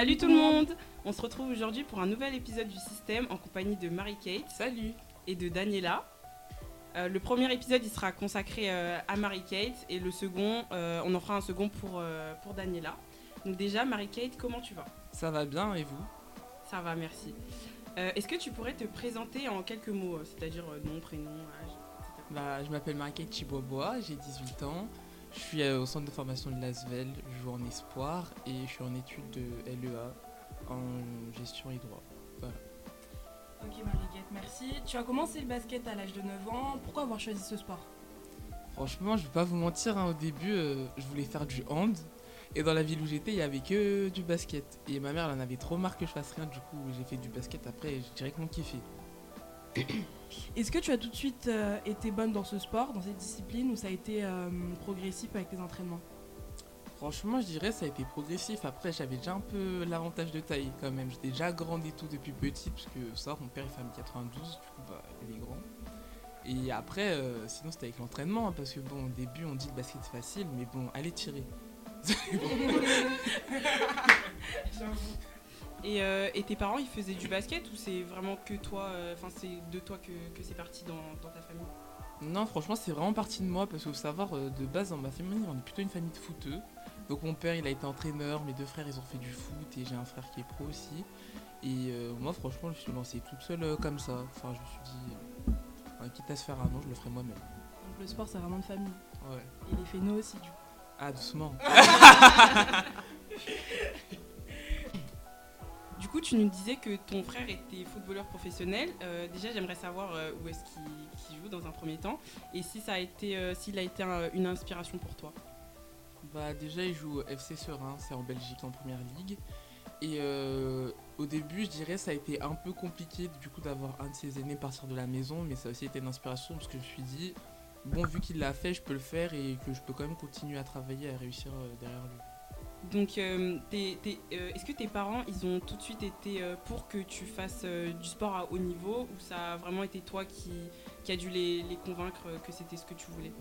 Salut tout le monde On se retrouve aujourd'hui pour un nouvel épisode du système en compagnie de Marie-Kate. Salut Et de Daniela. Euh, le premier épisode il sera consacré euh, à Marie-Kate et le second, euh, on en fera un second pour, pour Daniela. Donc déjà, Marie-Kate, comment tu vas? Ça va bien et vous? Ça va, merci. Est-ce que tu pourrais te présenter en quelques mots, c'est-à-dire nom, prénom, âge, etc. bah, Je m'appelle Marie-Kate Chibobois, j'ai 18 ans. Je suis euh, au centre de formation de l'ASVEL, je joue en espoir et je suis en études de LEA en gestion et droit. Ok Marie-Guette, merci. Tu as commencé le basket à l'âge de 9 ans. Pourquoi avoir choisi ce sport? Franchement, je vais pas vous mentir, hein, au début, euh, je voulais faire du hand. Et dans la ville où j'étais, il y avait que du basket. Et ma mère, elle en avait trop marre que je fasse rien. Du coup, j'ai fait du basket après et j'ai directement kiffé. Est-ce que tu as tout de suite euh, été bonne dans ce sport, dans cette discipline, ou ça a été euh, progressif avec tes entraînements? Franchement, je dirais ça a été progressif. Après, j'avais déjà un peu l'avantage de taille quand même. J'étais déjà grande et tout depuis petit, parce que ça, mon père il fait 92, du coup, bah, il est grand. Et après, euh, sinon, c'était avec l'entraînement, hein, parce que bon, au début, on dit le basket c'est facile, mais bon, allez tirer. Et, euh, et tes parents, ils faisaient du basket ou c'est vraiment que toi, euh, enfin c'est de toi que, que c'est parti dans, dans ta famille? Non, franchement, c'est vraiment parti de moi, parce qu'il faut savoir, euh, de base, dans ma famille, on est plutôt une famille de footeux. Donc mon père, il a été entraîneur, mes deux frères, ils ont fait du foot, et j'ai un frère qui est pro aussi. Et euh, moi, franchement, je me suis lancé toute seule euh, comme ça. Enfin, je me suis dit, euh, quitte à se faire un nom, je le ferai moi-même. Donc le sport, c'est vraiment de famille. Ouais. Et les phénos aussi, du coup. Ah, doucement. Du coup, tu nous disais que ton frère était footballeur professionnel. Euh, déjà, j'aimerais savoir euh, où est-ce qu'il joue dans un premier temps et si ça a été, euh, s'il a été un- une inspiration pour toi. Bah déjà il joue au FC Serein, c'est en Belgique en première ligue. Et au début je dirais ça a été un peu compliqué du coup d'avoir un de ses aînés partir de la maison, mais ça a aussi été une inspiration parce que je me suis dit, bon vu qu'il l'a fait je peux le faire et que je peux quand même continuer à travailler, à réussir derrière lui. Donc, euh, euh, est-ce que tes parents, ils ont tout de suite été euh, pour que tu fasses du sport à haut niveau ou ça a vraiment été toi qui, qui a dû les, convaincre que c'était ce que tu voulais?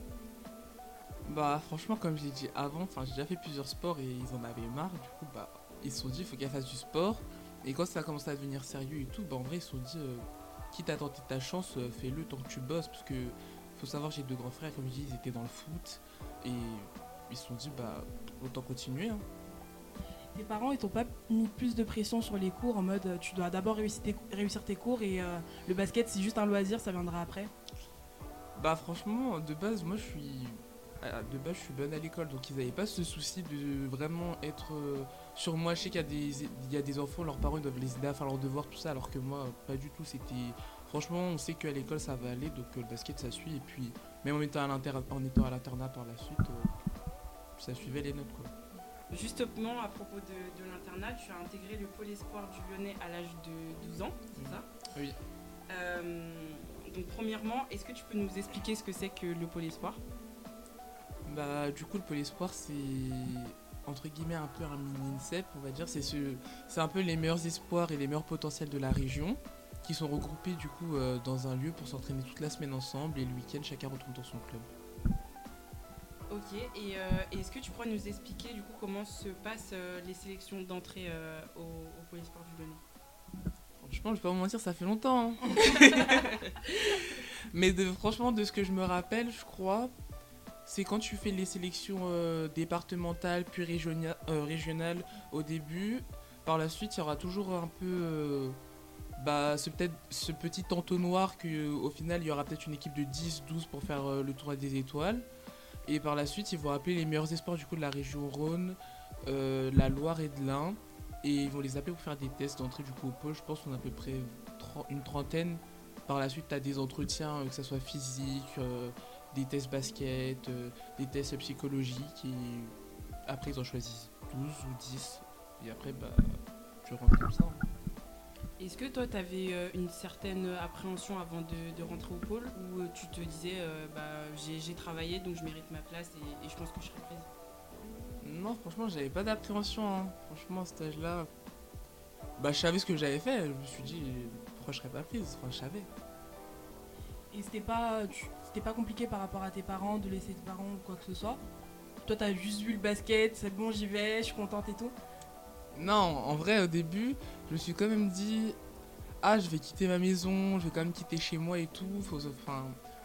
Bah franchement comme je l'ai dit avant, j'ai déjà fait plusieurs sports et ils en avaient marre, du coup bah ils se sont dit il faut qu'elle fasse du sport. Et quand ça a commencé à devenir sérieux et tout, bah en vrai ils se sont dit quitte à tenter ta chance, fais-le tant que tu bosses. Parce que faut savoir j'ai deux grands frères comme je dis ils étaient dans le foot. Et ils se sont dit bah autant continuer. hein. Tes parents, ils t'ont pas mis plus de pression sur les cours en mode euh, tu dois d'abord réussir tes, réussir tes cours et euh, le basket, c'est juste un loisir, ça viendra après? Bah franchement de base moi je suis euh, de base je suis bonne à l'école donc ils n'avaient pas ce souci de vraiment être euh, sur moi. Je sais qu'il y a des il y a des enfants leurs parents ils doivent les aider à faire leurs devoirs tout ça alors que moi pas du tout c'était franchement on sait qu'à l'école ça va aller donc le basket ça suit et puis même en étant à l'inter- en étant à l'internat par la suite ça suivait les notes quoi. Justement, à propos de, de l'internat, tu as intégré le pôle espoir du Lyonnais à l'âge de 12 ans, c'est ça? Oui. Euh, donc, premièrement, est-ce que tu peux nous expliquer ce que c'est que le pôle espoir? Bah, du coup, le Pôle Espoir, c'est entre guillemets un peu un mini INSEP, on va dire. C'est ce, c'est un peu les meilleurs espoirs et les meilleurs potentiels de la région qui sont regroupés du coup euh, dans un lieu pour s'entraîner toute la semaine ensemble et le week-end, chacun retourne dans son club. Ok, et euh, est-ce que tu pourrais nous expliquer du coup comment se passent euh, les sélections d'entrée euh, au, au du Lyonnais Franchement, je vais pas vous mentir, ça fait longtemps. hein. Mais de, franchement, de ce que je me rappelle, je crois, c'est quand tu fais les sélections euh, départementales puis régionia- euh, régionales au début. Par la suite, il y aura toujours un peu euh, bah, ce, peut-être, ce petit entonnoir qu'au final, il y aura peut-être une équipe de 10-12 pour faire euh, le tour des étoiles. Et par la suite, ils vont appeler les meilleurs espoirs du coup, de la région Rhône, euh, la Loire et de l'Ain. Et ils vont les appeler pour faire des tests d'entrée du coup au pôle. Je pense qu'on a à peu près une trentaine. Par la suite, tu as des entretiens, euh, que ce soit physique, euh, des tests basket, des tests psychologiques. Et après, ils en choisissent 12 ou 10. Et après, bah, tu rentres comme ça. hein. Est-ce que toi, tu avais une certaine appréhension avant de, de rentrer au pôle ou euh, tu te disais, euh, bah, j'ai j'ai travaillé donc je mérite ma place et, et je pense que je serai prise? Non, franchement, j'avais pas d'appréhension. hein. Franchement, à cet âge-là, bah, je savais ce que j'avais fait. Je me suis dit, pourquoi je serais pas prise? Enfin, je savais. Et c'était pas, tu- c'était pas compliqué par rapport à tes parents de laisser tes parents ou quoi que ce soit? Toi, t'as juste vu le basket, c'est bon, j'y vais, je suis contente et tout? Non, en vrai, au début, je me suis quand même dit Ah, je vais quitter ma maison, je vais quand même quitter chez moi et tout.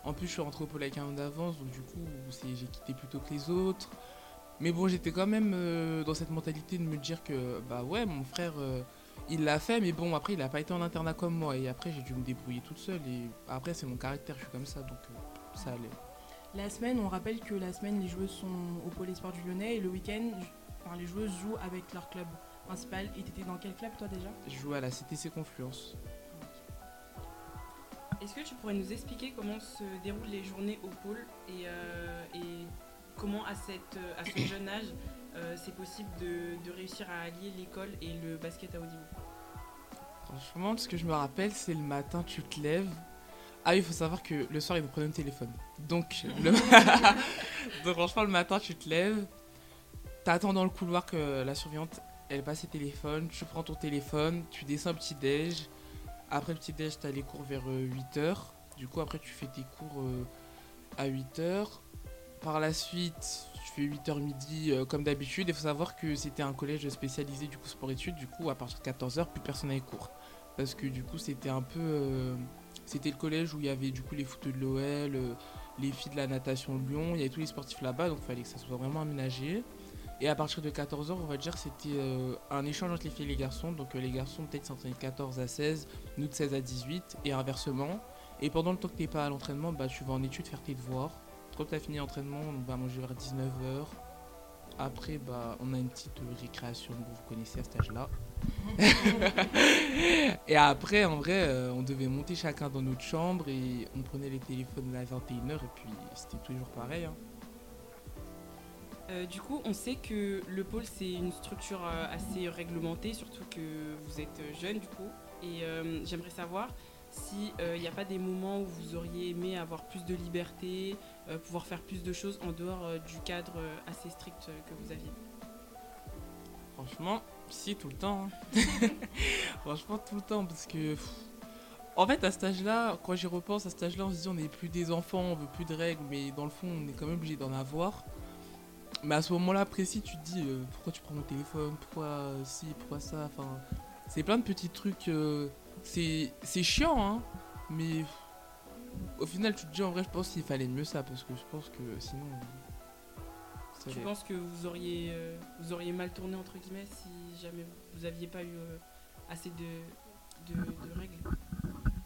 En plus, je suis rentré au pôle avec un an d'avance, donc du coup, j'ai quitté plutôt que les autres. Mais bon, j'étais quand même euh, dans cette mentalité de me dire que, bah ouais, mon frère, euh, il l'a fait, mais bon, après, il n'a pas été en internat comme moi. Et après, j'ai dû me débrouiller toute seule. Et après, c'est mon caractère, je suis comme ça, donc euh, ça allait. La semaine, on rappelle que la semaine, les joueuses sont au pôle espoir du Lyonnais et le week-end, enfin, les joueuses jouent avec leur club principal. Et t'étais dans quel club, toi, déjà Je joue à la CTC Confluence. Est-ce que tu pourrais nous expliquer comment se déroulent les journées au pôle et, et comment à, cette, à ce jeune âge euh, c'est possible de, réussir à allier l'école et le basket à haut niveau? Franchement, ce que je me rappelle, c'est le matin, tu te lèves. Ah, il faut savoir que le soir, ils nous prenaient le téléphone. Donc, le... Donc, franchement, le matin, tu te lèves, t'attends dans le couloir que la surveillante, elle passe ses téléphones, tu prends ton téléphone, tu descends un petit déj. Après le petit déj, t'as les cours vers 8h. Euh, du coup, après, tu fais tes cours euh, à 8h. Par la suite, je fais 8h midi euh, comme d'habitude. Il faut savoir que c'était un collège spécialisé du coup sport-études. Du coup, à partir de 14h, plus personne n'avait cours. Parce que du coup, c'était un peu. C'était le collège où il y avait du coup les footeux de l'OL, les filles de la natation de Lyon. Il y avait tous les sportifs là-bas, donc il fallait que ça soit vraiment aménagé. Et à partir de 14h, on va dire c'était un échange entre les filles et les garçons. Donc les garçons peut-être s'entraînaient de 14 à 16, nous de 16 à 18, et inversement. Et pendant le temps que tu n'es pas à l'entraînement, bah, tu vas en études faire tes devoirs. Quand tu as fini l'entraînement, on va manger vers 19h. Après, bah, on a une petite récréation, vous connaissez à cet âge-là. et après, en vrai, euh, on devait monter chacun dans notre chambre et on prenait les téléphones à 21h et puis c'était toujours pareil. Hein. Euh, du coup, on sait que le pôle, c'est une structure euh, assez réglementée, surtout que vous êtes jeune du coup. Et j'aimerais savoir, s'il n'y a pas des moments où vous auriez aimé avoir plus de liberté, euh, pouvoir faire plus de choses en dehors euh, du cadre euh, assez strict que vous aviez Franchement, si, tout le temps. Hein. Franchement, tout le temps, parce que... En fait, à cet âge-là, quand j'y repense, à cet âge-là, on se dit on n'est plus des enfants, on veut plus de règles, mais dans le fond, on est quand même obligé d'en avoir. Mais à ce moment-là précis, tu te dis pourquoi tu prends mon téléphone, pourquoi si, pourquoi ça, enfin... C'est plein de petits trucs... c'est chiant, hein, mais au final, tu te dis en vrai, je pense qu'il fallait mieux ça parce que je pense que sinon. Tu penses que vous auriez, euh, vous auriez mal tourné entre guillemets si jamais vous aviez pas eu euh, assez de, de, règles?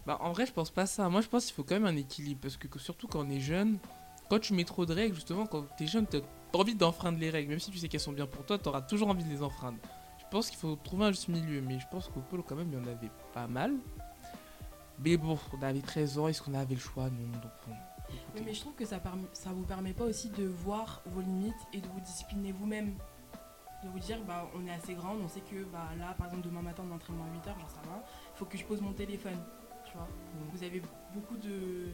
Bah en vrai, je pense pas ça. Moi, je pense qu'il faut quand même un équilibre parce que, surtout quand on est jeune, quand tu mets trop de règles, justement, quand tu es jeune, tu as envie d'enfreindre les règles, même si tu sais qu'elles sont bien pour toi, tu auras toujours envie de les enfreindre. Je pense qu'il faut trouver un juste milieu, mais je pense qu'au pôle, quand même, il y en avait pas mal. Mais bon, on avait 13 ans, est-ce qu'on avait le choix? Non, donc bon. mais je trouve que ça, ça vous permet pas aussi de voir vos limites et de vous discipliner vous-même. De vous dire, bah, on est assez grand, on sait que bah, là, par exemple, demain matin, on entraînement à 8h, j'en sais rien, il faut que je pose mon téléphone. Vois mm. Vous avez beaucoup de,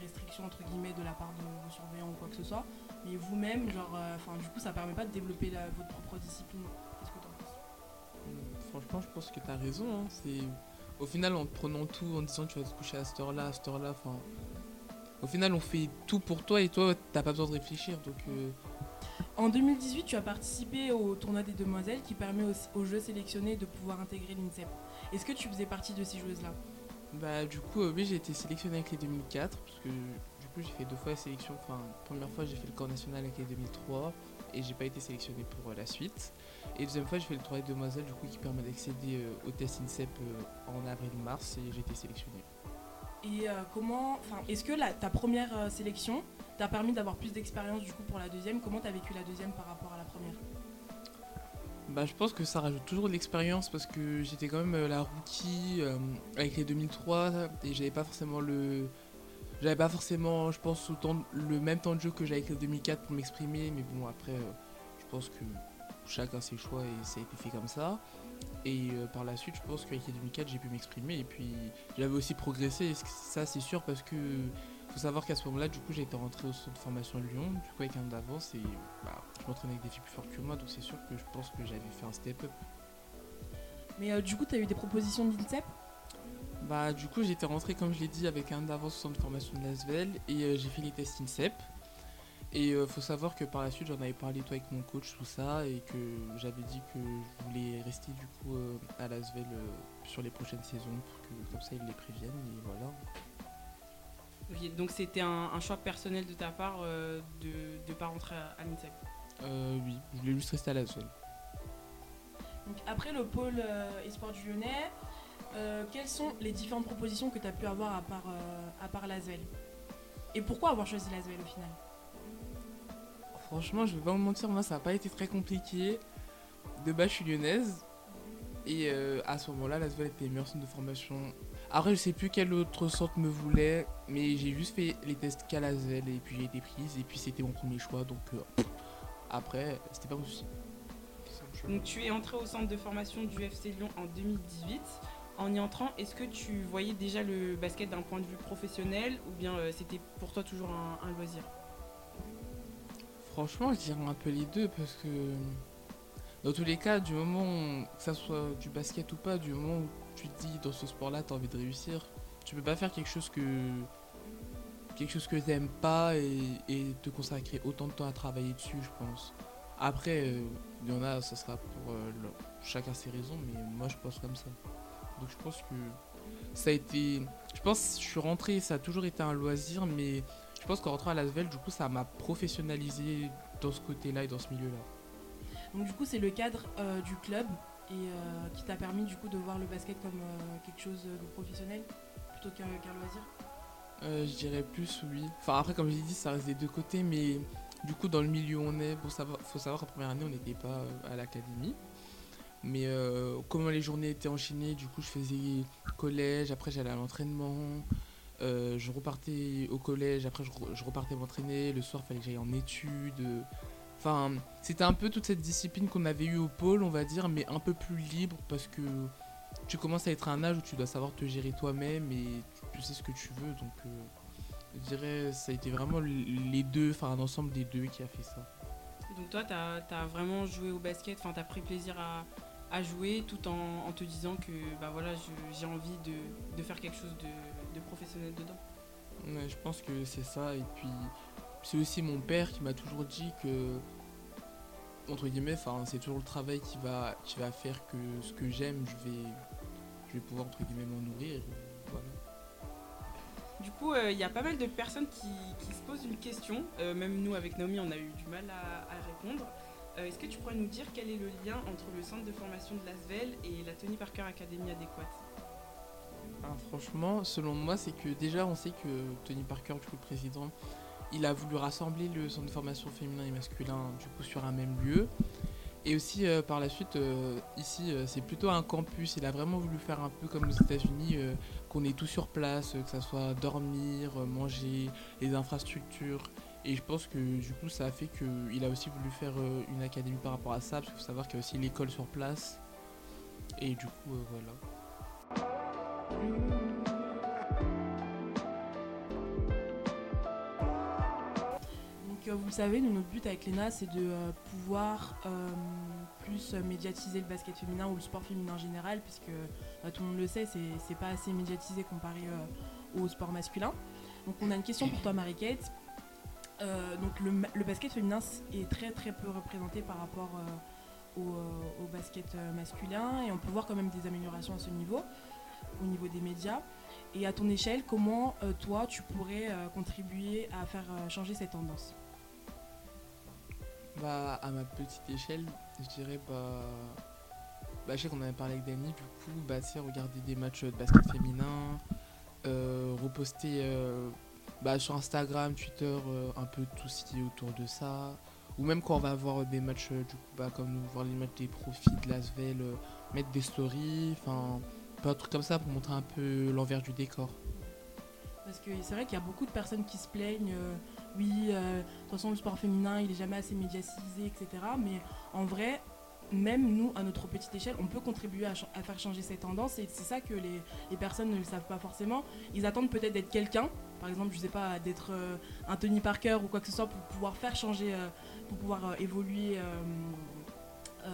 restrictions, entre guillemets, de la part de vos surveillants ou quoi que ce soit. Mais vous-même, genre, euh, enfin, du coup, ça permet pas de développer votre propre discipline. Qu'est-ce que tu en penses? Mm, Franchement, je pense que tu as raison. Hein. C'est au final, en prenant tout, en disant tu vas te coucher à cette heure-là, à cette heure-là, enfin. Au final, on fait tout pour toi et toi, t'as pas besoin de réfléchir. Donc, euh. En 2018, tu as participé au tournoi des demoiselles qui permet aux, jeux sélectionnés de pouvoir intégrer l'INSEP. Est-ce que tu faisais partie de ces joueuses-là? Bah, du coup, euh, oui, j'ai été sélectionnée avec les 2004 parce que du coup, j'ai fait deux fois la sélection. Enfin, première fois, j'ai fait le corps national avec les 2003 et j'ai pas été sélectionné pour euh, la suite. Et deuxième fois, j'ai fait le travail de demoiselle, du coup, qui permet d'accéder euh, au test INSEP en avril-mars et j'ai été sélectionné. Et comment, enfin, est-ce que la, ta première sélection t'a permis d'avoir plus d'expérience du coup pour la deuxième? Comment t'as vécu la deuxième par rapport bah, je pense que ça rajoute toujours de l'expérience parce que j'étais quand même la rookie avec les 2003 et j'avais pas forcément le j'avais pas forcément je pense autant le même temps de jeu que j'avais avec les 2004 pour m'exprimer mais bon après je pense que chacun ses choix et ça a été fait comme ça. Et euh, par la suite, je pense qu'avec les 2004, j'ai pu m'exprimer et puis j'avais aussi progressé. Et ça, c'est sûr parce que faut savoir qu'à ce moment-là, du coup, j'ai été rentré au centre de formation de Lyon, du coup, avec un d'avance et bah, je m'entraînais avec des filles plus fortes que moi, donc c'est sûr que je pense que j'avais fait un step-up. Mais euh, du coup, tu as eu des propositions de l'INSEP? Bah, du coup, j'étais rentré, comme je l'ai dit, avec un d'avance au centre de formation de l'ASVEL et euh, j'ai fait les tests INSEP. Et il faut savoir que par la suite, j'en avais parlé toi avec mon coach, tout ça, et que j'avais dit que je voulais rester du coup à Lasvel sur les prochaines saisons pour que comme ça ils les préviennent et voilà donc c'était un, choix personnel de ta part euh, de ne pas rentrer à, à euh, Oui, je voulais juste rester à la zone. Donc après le pôle euh, e-sport du Lyonnais, quelles sont les différentes propositions que tu as pu avoir à part, à part l'Asvel Et pourquoi avoir choisi l'Asvel au final? Franchement, je vais pas vous mentir, moi ça n'a pas été très compliqué. De base, je suis lyonnaise. Et à ce moment-là, l'Asvel était meilleure centre de formation après, je sais plus quel autre centre me voulait, mais j'ai juste fait les tests qu'à et puis j'ai été prise et puis c'était mon premier choix donc euh, après, c'était pas mon souci. Donc tu es entré au centre de formation du FC Lyon en 2018. En y entrant, est-ce que tu voyais déjà le basket d'un point de vue professionnel ou bien euh, c'était pour toi toujours un, loisir? Franchement, je dirais un peu les deux parce que dans tous les cas, du moment que ça soit du basket ou pas, du moment où tu te dis dans ce sport-là, tu as envie de réussir, tu peux pas faire quelque chose que quelque chose que t'aimes pas et, te consacrer autant de temps à travailler dessus, je pense. Après, euh, il y en a, ça sera pour euh, chacun ses raisons, mais moi je pense comme ça. Donc je pense que ça a été. Je pense je suis rentré, ça a toujours été un loisir, mais je pense qu'en rentrant à Lasvel, du coup, ça m'a professionnalisé dans ce côté-là et dans ce milieu-là. Donc du coup, c'est le cadre euh, du club et euh, qui t'a permis du coup de voir le basket comme euh, quelque chose de professionnel plutôt qu'un loisir? Euh, Je dirais plus oui. Enfin après comme j'ai dit ça reste des deux côtés mais du coup dans le milieu où on est, savoir, faut savoir qu'en première année on n'était pas à l'académie. Mais comment les journées étaient enchaînées, du coup je faisais collège, après j'allais à l'entraînement, je repartais au collège, après je, je repartais m'entraîner, le soir il fallait que j'aille en études. Enfin, c'était un peu toute cette discipline qu'on avait eue au pôle, on va dire, mais un peu plus libre parce que tu commences à être à un âge où tu dois savoir te gérer toi-même et tu sais ce que tu veux. Donc, euh, je dirais, ça a été vraiment les deux, enfin, un ensemble des deux qui a fait ça. donc, toi, tu as, vraiment joué au basket, enfin, tu as pris plaisir à, jouer tout en, te disant que bah voilà, j'ai envie de, faire quelque chose de, professionnel dedans. Ouais, je pense que c'est ça. Et puis, c'est aussi mon père qui m'a toujours dit que entre guillemets, c'est toujours le travail qui va, qui va faire que ce que j'aime, je vais, je vais pouvoir entre guillemets m'en nourrir. Du coup, il euh, y a pas mal de personnes qui, se posent une question. Euh, même nous, avec Naomi, on a eu du mal à, répondre. Euh, est-ce que tu pourrais nous dire quel est le lien entre le centre de formation de l'ASVEL et la Tony Parker Academy adéquate? Ah, Franchement, selon moi, c'est que déjà, on sait que Tony Parker, du coup, le président, il a voulu rassembler le centre de formation féminin et masculin du coup sur un même lieu. Et aussi euh, par la suite, euh, ici euh, c'est plutôt un campus. Il a vraiment voulu faire un peu comme aux États-Unis, qu'on ait tout sur place, que ça soit dormir, manger, les infrastructures. Et je pense que du coup ça a fait qu'il a aussi voulu faire une académie par rapport à ça, parce qu'il faut savoir qu'il y a aussi l'école sur place. Et du coup voilà. Vous le savez, notre but avec l'ENA, c'est de euh, pouvoir euh, plus médiatiser le basket féminin ou le sport féminin en général, puisque tout le monde le sait, c'est pas assez médiatisé comparé euh, au sport masculin. Donc on a une question pour toi, Marie-Kate. donc le, basket féminin est très très peu représenté par rapport au, basket masculin et on peut voir quand même des améliorations à ce niveau, au niveau des médias. Et à ton échelle, comment toi tu pourrais contribuer à faire changer cette tendance? Bah, à ma petite échelle, je dirais, bah. Bah, je sais qu'on avait parlé avec Danny, du coup, bah, c'est regarder des matchs de basket féminin, euh, reposter euh, bah, sur Instagram, Twitter, euh, un peu tout ce qui est autour de ça. Ou même quand on va voir des matchs, du coup, bah, comme nous, voir les matchs des profits de Lasvel, mettre des stories, enfin, un truc comme ça pour montrer un peu l'envers du décor. Parce que c'est vrai qu'il y a beaucoup de personnes qui se plaignent oui, euh, de toute façon, le sport féminin, il est jamais assez médiatisé, etc. Mais en vrai, même nous, à notre petite échelle, on peut contribuer à, faire changer ces tendances. Et c'est ça que les, personnes ne le savent pas forcément. Ils attendent peut-être d'être quelqu'un, par exemple, je sais pas, d'être euh, un Tony Parker ou quoi que ce soit pour pouvoir faire changer, euh, pour pouvoir évoluer,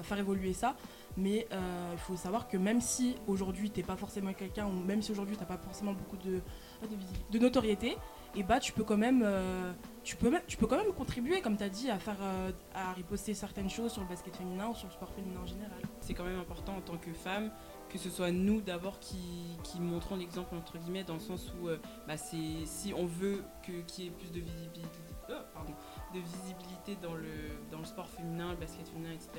faire évoluer ça. Mais il faut savoir que même si aujourd'hui tu n'es pas forcément quelqu'un, ou même si aujourd'hui tu n'as pas forcément beaucoup de notoriété, et bah tu peux quand même tu peux, même, tu peux quand même contribuer, comme tu as dit, à faire euh, à riposter certaines choses sur le basket féminin ou sur le sport féminin en général. C'est quand même important en tant que femme que ce soit nous d'abord qui, montrons l'exemple entre guillemets dans le sens où euh, bah, si on veut qu'il y ait plus de visibilité, oh, pardon, de visibilité dans le, dans le sport féminin, le basket féminin, etc.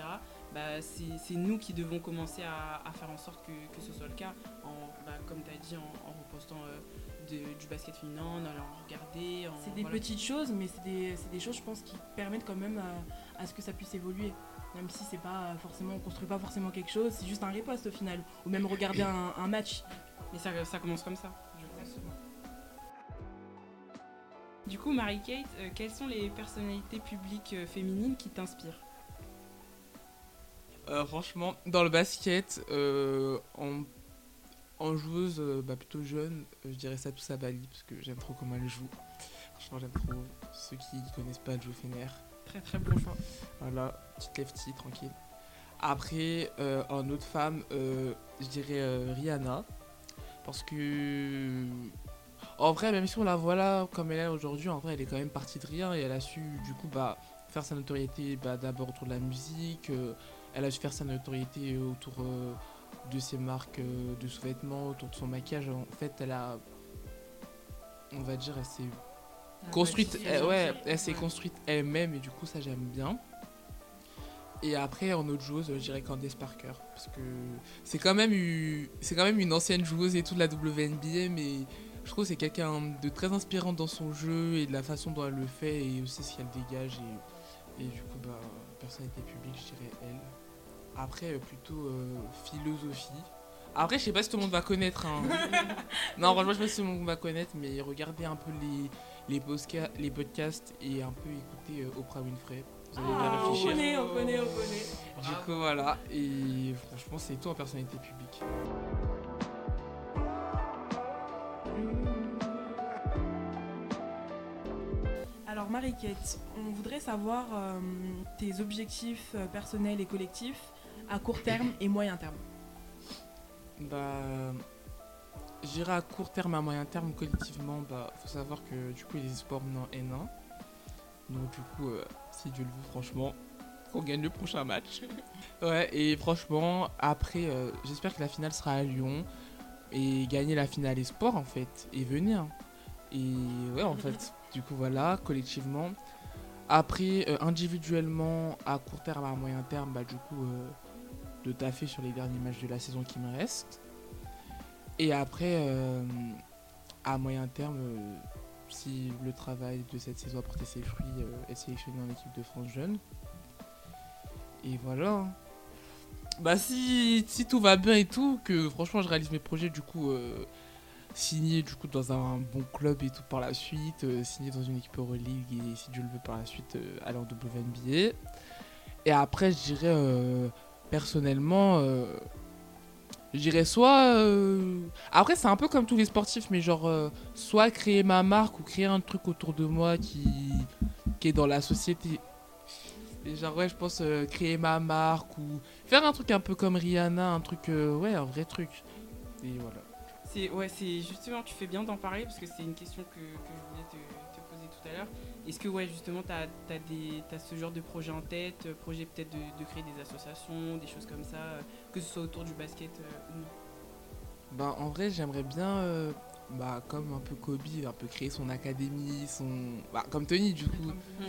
Bah, c'est nous qui devons commencer à, à, faire en sorte que, que, ce soit le cas, en, bah, comme tu as dit, en, en repostant euh, du basket féminin, en allant regarder. C'est des petites choses, mais c'est des, des, choses, je pense, qui permettent quand même à, à ce que ça puisse évoluer même si c'est pas forcément on construit pas forcément quelque chose c'est juste un riposte au final ou même regarder un, un match mais ça, ça commence comme ça du coup Marie-Kate euh, quelles sont les personnalités publiques euh, féminines qui t'inspirent? Euh, franchement dans le basket en, en, joueuse bah, plutôt jeune je dirais ça tout ça Bali parce que j'aime trop comment elle joue franchement j'aime trop ceux qui connaissent pas Joe Fener Très très bon choix. Voilà, petite lefty, tranquille. Après, en autre femme, je dirais Rihanna. Parce que. En vrai, même si on la voit là comme elle est aujourd'hui, en vrai, elle est quand même partie de rien et elle a su, du coup, bah, faire sa notoriété bah, d'abord autour de la musique. elle a su faire sa notoriété autour de ses marques de sous-vêtements, autour de son maquillage. En fait, elle a. On va dire, elle s'est construite elle, ouais elle s'est construite elle-même et du coup ça j'aime bien et après en autre joueuse je dirais Candace Parker parce que c'est quand même eu c'est quand même une ancienne joueuse et tout de la WNBA mais je trouve c'est quelqu'un de très inspirant dans son jeu et de la façon dont elle le fait et aussi ce qu'elle dégage et, et du coup bah personnalité publique je dirais elle après plutôt euh, philosophie après, je sais pas si tout le monde va connaître. Hein. non, franchement, je sais pas si tout le monde va connaître, mais regardez un peu les, les, les podcasts et un peu écouter euh, Oprah Winfrey. Vous allez ah, bien réfléchir. On connaît, on connaît, on connaît. Du coup, voilà. Et franchement, c'est tout en personnalité publique. Marie-Kate, on voudrait savoir euh, tes objectifs euh, personnels et collectifs à court terme et moyen terme. Bah, J'irai à court terme, à moyen terme, collectivement, bah, faut savoir que du coup, les sports maintenant N1. Donc, du coup, euh, si Dieu le veut, franchement, qu'on gagne le prochain match. ouais, et franchement, après, euh, j'espère que la finale sera à Lyon. Et gagner la finale espoir, en fait, et venir. Et ouais, en fait, du coup, voilà, collectivement. Après, euh, individuellement, à court terme, à moyen terme, bah, du coup, euh, de taffer sur les derniers matchs de la saison qui me restent. Et après, euh, à moyen terme, si le travail de cette saison a porté ses fruits, être sélectionné en équipe de France jeune. Et voilà. Bah si, si tout va bien et tout, que franchement je réalise mes projets, du coup, signer du coup dans un bon club et tout par la suite, euh, signer dans une équipe Euroleague et si Dieu le veut par la suite, euh, aller en WNBA. Et après, je dirais euh, personnellement, euh, je dirais soit. euh, Après, c'est un peu comme tous les sportifs, mais genre, soit créer ma marque ou créer un truc autour de moi qui, qui est dans la société. Et genre, ouais, je pense créer ma marque ou faire un truc un peu comme Rihanna, un truc, ouais, un vrai truc. Et voilà. C'est ouais, c'est justement, tu fais bien d'en parler parce que c'est une question que, que je voulais te, te poser tout à l'heure. Est-ce que ouais, justement, tu as, as, ce genre de projet en tête, euh, projet peut-être de, de, créer des associations, des choses comme ça, euh, que ce soit autour du basket euh, ou non? Bah, en vrai, j'aimerais bien, euh, bah, comme un peu Kobe, un peu créer son académie, son. Bah, comme Tony, du coup. Mmh.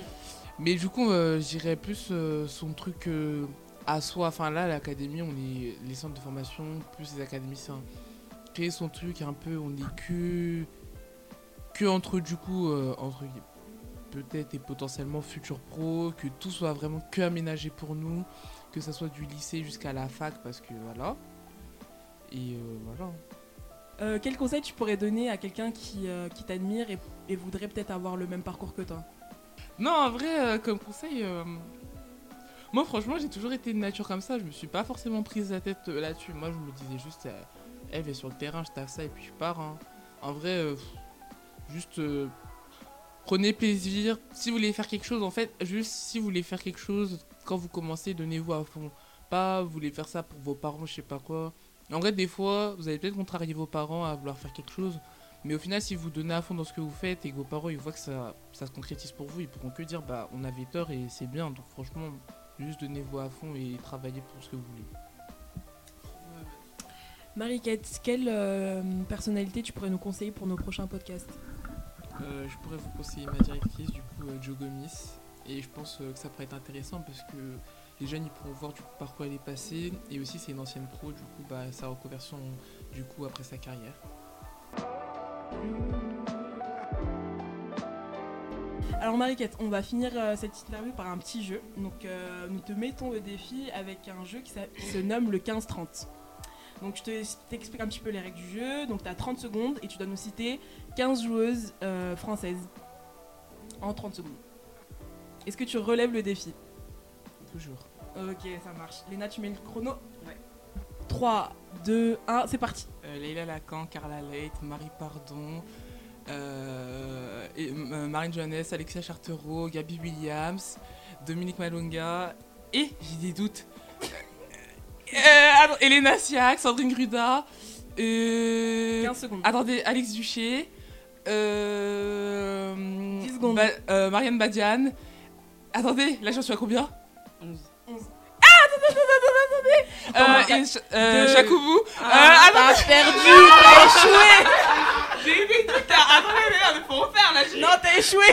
Mais du coup, euh, j'irais plus euh, son truc à soi. Enfin, là, l'académie, on est les centres de formation, plus les académiciens. Créer son truc un peu, on est que. que entre, du coup, euh, entre peut-être et potentiellement futur pro, que tout soit vraiment que aménagé pour nous, que ça soit du lycée jusqu'à la fac, parce que voilà. Et euh, voilà. Euh, quel conseil tu pourrais donner à quelqu'un qui, euh, qui t'admire et, et voudrait peut-être avoir le même parcours que toi? Non, en vrai, comme conseil, moi franchement, j'ai toujours été de nature comme ça. Je me suis pas forcément prise la tête là-dessus. Moi, je me disais juste, elle est sur le terrain, je tape ça et puis je pars. hein. En vrai, euh, juste euh, prenez plaisir. Si vous voulez faire quelque chose, en fait, juste si vous voulez faire quelque chose, quand vous commencez, donnez-vous à fond. Pas vous voulez faire ça pour vos parents, je sais pas quoi. En vrai, des fois, vous allez peut-être contrarier vos parents à vouloir faire quelque chose. Mais au final, si vous donnez à fond dans ce que vous faites et que vos parents ils voient que ça, ça se concrétise pour vous, ils pourront que dire bah on avait tort et c'est bien. Donc franchement, juste donnez-vous à fond et travaillez pour ce que vous voulez. Marie-Kate, quelle euh, personnalité tu pourrais nous conseiller pour nos prochains podcasts? Euh, je pourrais vous conseiller ma directrice, du coup, euh, Jo Gomis. Et je pense que ça pourrait être intéressant parce que les jeunes ils pourront voir du coup, par quoi elle est passée. Et aussi, c'est une ancienne pro, du coup, bah, sa reconversion du coup après sa carrière. Alors Marie-Kate, on va finir euh, cette interview par un petit jeu. Donc euh, nous te mettons au défi avec un jeu qui, qui se nomme le 15-30. Donc je te- t'explique un petit peu les règles du jeu. Donc tu as 30 secondes et tu dois nous citer 15 joueuses euh, françaises en 30 secondes. Est-ce que tu relèves le défi? Toujours. Ok, ça marche. Léna, tu mets le chrono? Ouais. 3, 2, 1, c'est parti. Euh, Leila Lacan, Carla Leight, Marie Pardon, euh, et, euh, Marine Johannes, Alexia Chartereau, Gabi Williams, Dominique Malonga et, j'ai des doutes, euh, attends, Elena Siak, Sandrine Gruda, euh, 15 secondes. attendez, Alex Duché, euh, 10 secondes. Ba- euh, Marianne Badiane, attendez, là j'en suis à combien? 11. euh, Attends, et, euh, deux. Jacoubou, Ah, attends. t'as perdu, t'as échoué. j'ai des doutes, attendez, mais il faut refaire là, j'ai- Non, t'as échoué.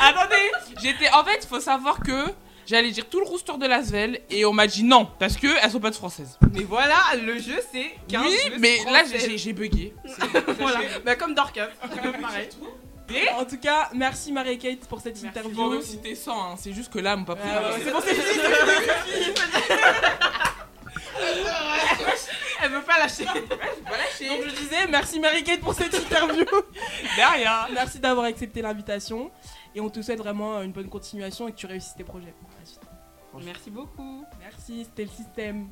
Attendez, j'étais. En fait, il faut savoir que j'allais dire tout le rooster de Lasvel et on m'a dit non parce que elles sont pas de françaises. Mais voilà, le jeu c'est 15 oui, mais là j'ai j'ai bugué. Voilà, bah, comme Dorcas. Pareil. En tout cas, merci Marie-Kate pour cette Merci. Interview. même citer 100, hein, c'est juste que là, mon pas pris. Ouais, ouais, C'est bon, c'est fini. Elle veut pas lâcher. Donc je disais, merci Marie-Kate pour cette interview. Derrière. merci d'avoir accepté l'invitation. Et on te souhaite vraiment une bonne continuation et que tu réussisses tes projets. Merci beaucoup. Merci, c'était le système.